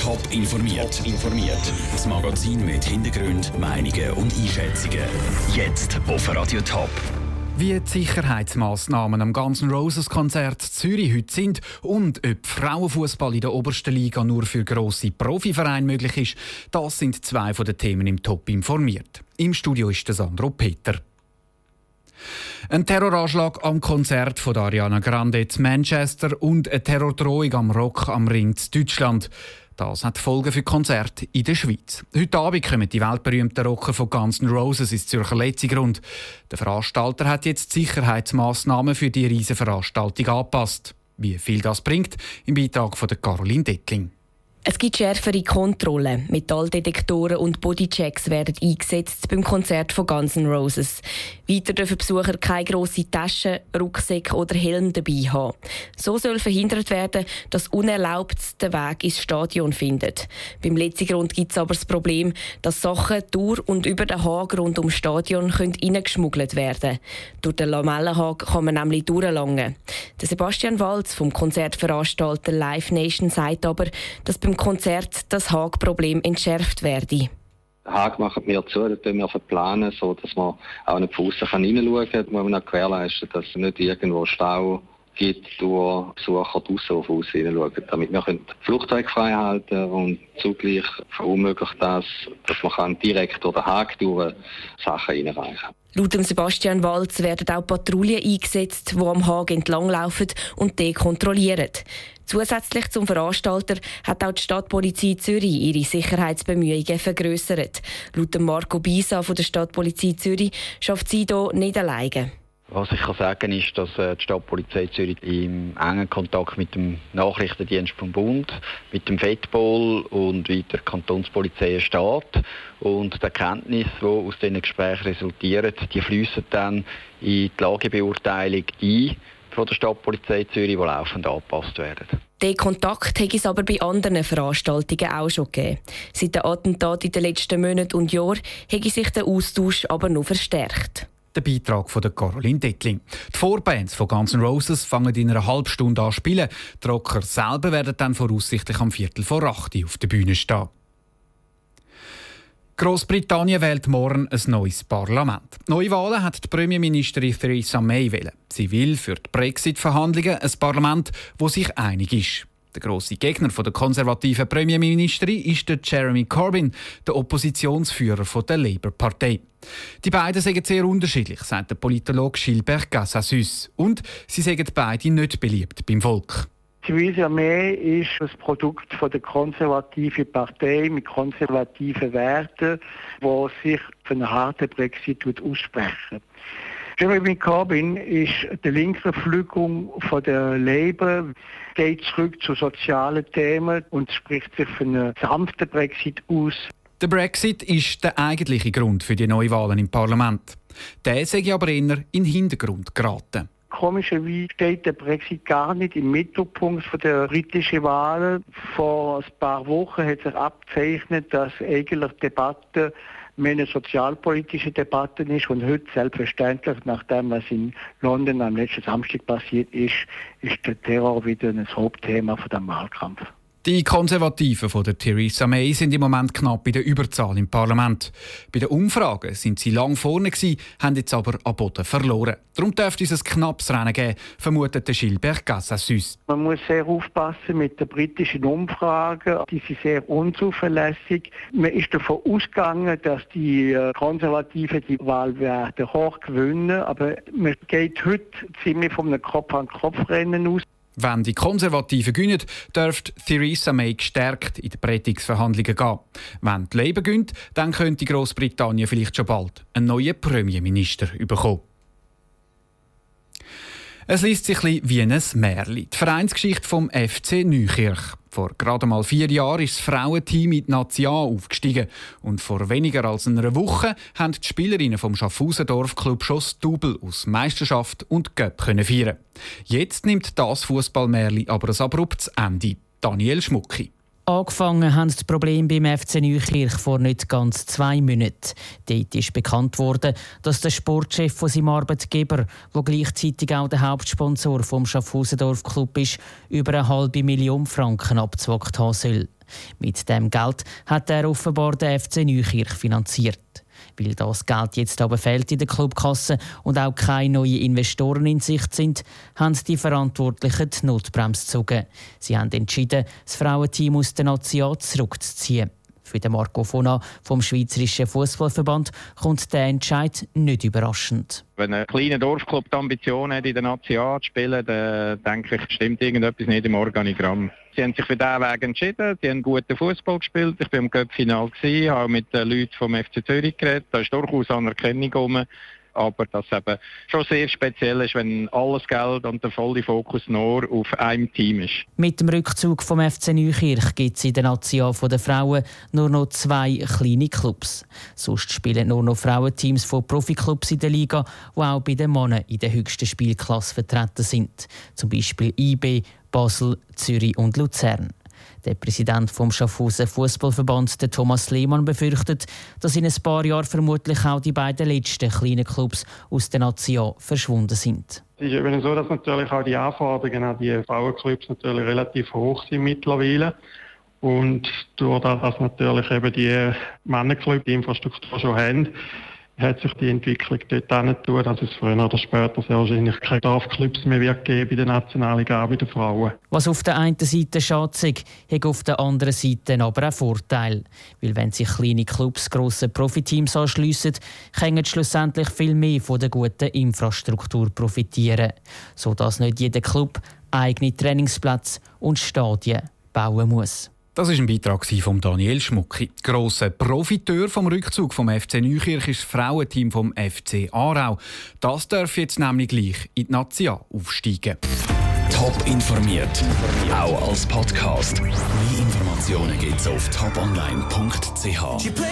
Top informiert. informiert. Das Magazin mit Hintergrund, Meinungen und Einschätzungen. Jetzt auf Radio Top. Wie die Sicherheitsmaßnahmen am ganzen Roses Konzert Zürich heute sind und ob Frauenfußball in der obersten Liga nur für grosse Profivereine möglich ist, das sind zwei von den Themen im Top informiert. Im Studio ist der Sandro Peter. Ein Terroranschlag am Konzert von Ariana Grande in Manchester und eine Terrordrohung am Rock am Ring in Deutschland. Das hat Folgen für Konzerte in der Schweiz. Heute Abend kommen die weltberühmten Rocker von Guns N' Roses ins Zürcher Letzigrund. Der Veranstalter hat jetzt Sicherheitsmaßnahmen für die riesige Veranstaltung angepasst. Wie viel das bringt, im Beitrag von Caroline Dettling. Es gibt schärfere Kontrollen. Metalldetektoren und Bodychecks werden eingesetzt beim Konzert von Guns N' Roses. Weiter dürfen Besucher keine grossen Taschen, Rucksäcke oder Helm dabei haben. So soll verhindert werden, dass unerlaubt den Weg ins Stadion findet. Beim Letzigrund gibt es aber das Problem, dass Sachen durch und über den Haag rund ums Stadion reingeschmuggelt werden können. Durch den Lamellenhag kann man nämlich durchlangen. Der Sebastian Walz vom Konzertveranstalter Live Nation sagt aber, dass beim Konzert das Haag-Problem entschärft werde. Haag machen wir zu, da tun wir verplanen, so dass man auch nicht von außen reinschauen kann. Da muss man auch gewährleisten, dass nicht irgendwo Stau gibt, durch Besucher draussen auf uns hineinschauen, damit wir die Flugzeuge frei halten und zugleich verunmöglicht das, dass man direkt durch den Haag durch Sachen reinreichen kann. Laut Sebastian Walz werden auch Patrouillen eingesetzt, die am Haag entlanglaufen und die kontrollieren. Zusätzlich zum Veranstalter hat auch die Stadtpolizei Zürich ihre Sicherheitsbemühungen vergrößert. Laut Marco Bisa von der Stadtpolizei Zürich schafft sie hier nicht alleine. Was ich kann sagen ist, dass äh, die Stadtpolizei Zürich im engen Kontakt mit dem Nachrichtendienst vom Bund, mit dem FEDPOL und weiter Kantonspolizei steht. Und die Erkenntnisse, die aus diesen Gesprächen resultieren, die fließen dann in die Lagebeurteilung ein von der Stadtpolizei Zürich, die laufend angepasst werden. Den Kontakt hat es aber bei anderen Veranstaltungen auch schon gegeben. Seit den Attentaten in den letzten Monaten und Jahren hat sich der Austausch aber noch verstärkt. Der Beitrag von Caroline Dettling. Die Vorbands von Guns N' Roses fangen in einer halben Stunde an zu spielen. Die Rocker selber werden dann voraussichtlich am Viertel vor acht auf der Bühne stehen. Großbritannien wählt morgen ein neues Parlament. Neuwahlen hat die Premierministerin Theresa May wählen. Sie will für die Brexit-Verhandlungen ein Parlament, wo sich einig ist. Der große Gegner der konservativen Premierministerin ist der Jeremy Corbyn, der Oppositionsführer der Labour-Partei. Die beiden sind sehr unterschiedlich, sagt der Politologe Gilbert Gassassus. Und sie sind beide nicht beliebt beim Volk. Theresa May ist das Produkt von der konservativen Partei mit konservativen Werten, die sich für einen harten Brexit aussprechen. Jeremy Corbyn ist der linke Flügel von der Labour, geht zurück zu sozialen Themen und spricht sich für einen sanften Brexit aus. Der Brexit ist der eigentliche Grund für die Neuwahlen im Parlament. Der sei aber eher in den Hintergrund geraten. Komischerweise steht der Brexit gar nicht im Mittelpunkt der britischen Wahlen. Vor ein paar Wochen hat sich abzeichnet, dass eigentlich Debatte mehr sozialpolitische Debatte ist und heute selbstverständlich, nachdem was in London am letzten Samstag passiert ist, ist der Terror wieder ein Hauptthema von dem Wahlkampf. Die Konservativen von der Theresa May sind im Moment knapp bei der Überzahl im Parlament. Bei den Umfragen sind sie lang vorne gewesen, haben jetzt aber an Boden verloren. Darum dürfte es ein knappes Rennen geben, vermutet der Gilbert Gassassus. Man muss sehr aufpassen mit den britischen Umfragen. Die sind sehr unzuverlässig. Man ist davon ausgegangen, dass die äh, Konservativen die Wahl werden hoch gewinnen, aber man geht heute ziemlich einem Kopf-an-Kopf-Rennen aus. Wenn die Konservativen gewinnen, dürfte Theresa May gestärkt in die Brexit-Verhandlungen gehen. Wenn die Labour gewinnt, dann könnte Großbritannien vielleicht schon bald einen neuen Premierminister bekommen. Es liest sich ein wie ein Märchen. Die Vereinsgeschichte vom FC Neukirch. Vor gerade mal vier Jahren ist das Frauenteam in die Natia aufgestiegen. Und vor weniger als einer Woche haben die Spielerinnen vom Schaffhausen Dorfclub schon das Double aus Meisterschaft und Göpp feiern. Jetzt nimmt das Fußballmärli aber ein abruptes Ende. Daniel Schmucki. Angefangen haben die Probleme beim FC Neukirch vor nicht ganz zwei Monaten. Dort ist bekannt worden, dass der Sportchef von seinem Arbeitgeber, der gleichzeitig auch der Hauptsponsor vom Schaffhausendorf Club ist, über eine halbe Million Franken abgezwackt haben soll. Mit dem Geld hat er offenbar den FC Neukirch finanziert. Weil das Geld jetzt aber fehlt in der Clubkasse und auch keine neuen Investoren in Sicht sind, haben die Verantwortlichen die Notbremse gezogen. Sie haben entschieden, das Frauenteam aus der Nation zurückzuziehen. Für den Marco Fona vom Schweizerischen Fußballverband kommt der Entscheid nicht überraschend. Wenn ein kleiner Dorfclub die Ambition hat, in der Nation zu spielen, dann denke ich, stimmt irgendetwas nicht im Organigramm. Sie haben sich für diesen Weg entschieden, sie haben guten Fußball gespielt. Ich war im Cup-Final, habe mit den Leuten vom FC Zürich geredet. Da ist durchaus Anerkennung gekommen aber das eben schon sehr speziell ist, wenn alles Geld und der volle Fokus nur auf einem Team ist. Mit dem Rückzug vom FC Neukirch gibt es in der Nation der Frauen nur noch zwei kleine Clubs. Sonst spielen nur noch Frauenteams von Profiklubs in der Liga, die auch bei den Männern in der höchsten Spielklasse vertreten sind. Zum Beispiel IB, Basel, Zürich und Luzern. Der Präsident vom Schaffhausen Fußballverband, Thomas Lehmann, befürchtet, dass in ein paar Jahren vermutlich auch die beiden letzten kleinen Clubs aus der Nation verschwunden sind. Es ist eben so, dass natürlich auch die Anforderungen an die Frauenclubs natürlich relativ hoch sind mittlerweile. Und durch das, dass natürlich eben die Männerclubs die Infrastruktur schon haben, hat sich die Entwicklung dort tun, dass es früher oder später sehr wahrscheinlich keine Dorfclubs mehr wird geben bei der Nationalliga bei den Frauen. Was auf der einen Seite schade hat auf der anderen Seite aber auch Vorteil. Weil wenn sich kleine Clubs grossen Profiteams anschliessen, können schlussendlich viel mehr von der guten Infrastruktur profitieren, sodass nicht jeder Club eigene Trainingsplätze und Stadien bauen muss. Das ist ein Beitrag von Daniel Schmucki. Grosser Profiteur vom Rückzug vom FC Neukirch ist das Frauenteam vom FC Aarau. Das darf jetzt nämlich gleich in die Nazi aufsteigen. Top informiert, auch als Podcast. Mehr Informationen gibt's auf toponline.ch.